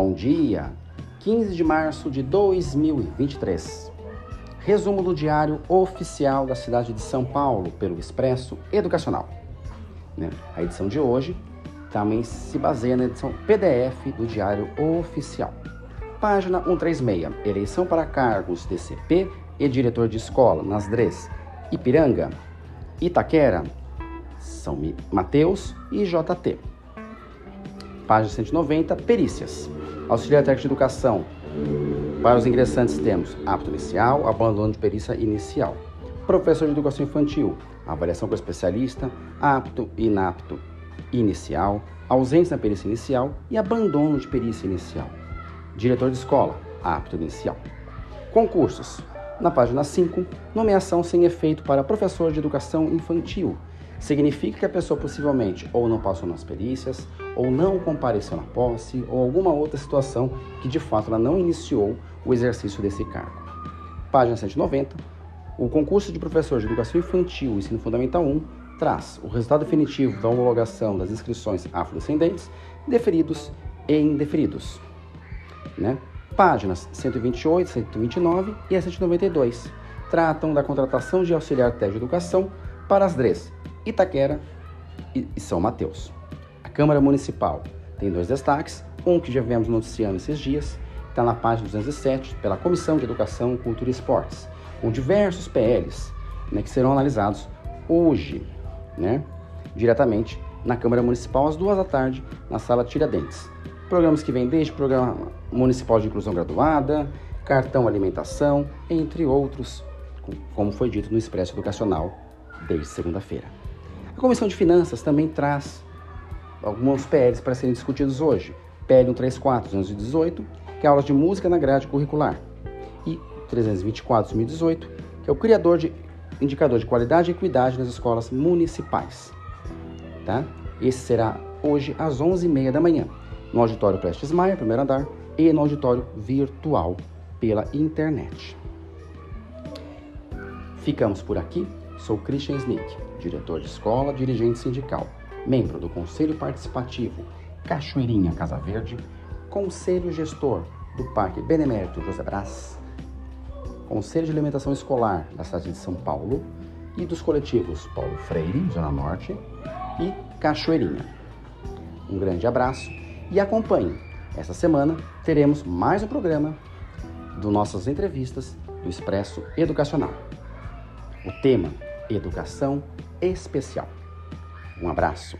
Bom dia, 15 de março de 2023. Resumo do Diário Oficial da cidade de São Paulo pelo Expresso Educacional. Né? A edição de hoje também se baseia na edição PDF do Diário Oficial. Página 136. Eleição para cargos DCP e diretor de escola nas DRES Ipiranga, Itaquera, São Mateus e JT. Página 190, perícias. Auxiliar técnico de educação. Para os ingressantes temos apto inicial, abandono de perícia inicial. Professor de educação infantil, avaliação com especialista, apto e inapto inicial, ausência na perícia inicial e abandono de perícia inicial. Diretor de escola, apto inicial. Concursos. Na página 5, nomeação sem efeito para professor de educação infantil, significa que a pessoa possivelmente ou não passou nas perícias, ou não compareceu na posse, ou alguma outra situação que de fato ela não iniciou o exercício desse cargo. Página 190. O concurso de professor de educação infantil e ensino fundamental 1 traz o resultado definitivo da homologação das inscrições afrodescendentes, deferidos e indeferidos. Né? Páginas 128, 129 e 192 tratam da contratação de auxiliar técnico de educação para as DREs Itaquera e São Mateus. A Câmara Municipal tem dois destaques, um que já viemos noticiando esses dias, está na página 207, pela Comissão de Educação, Cultura e Esportes, com diversos PLs né, que serão analisados hoje, né, diretamente na Câmara Municipal, às duas da tarde, na Sala Tiradentes. Programas que vêm desde Programa Municipal de Inclusão Graduada, Cartão Alimentação, entre outros, como foi dito no Expresso Educacional desde segunda-feira. A Comissão de Finanças também traz alguns PLs para serem discutidos hoje. PL 134, 218, que é aulas de música na grade curricular. E 324, 2018, que é o criador de indicador de qualidade e equidade nas escolas municipais. Tá? Esse será hoje às 11h30 da manhã, no auditório Prestes Maia, primeiro andar, e no auditório virtual pela internet. Ficamos por aqui. Sou Christian Snick diretor de escola, dirigente sindical, membro do Conselho Participativo Cachoeirinha Casa Verde, Conselho Gestor do Parque Benemérito José Brás, Conselho de Alimentação Escolar da cidade de São Paulo e dos coletivos Paulo Freire, Zona Norte, e Cachoeirinha. Um grande abraço e acompanhe. Esta semana teremos mais um programa do nossas entrevistas do Expresso Educacional. O tema Educação especial. Um abraço.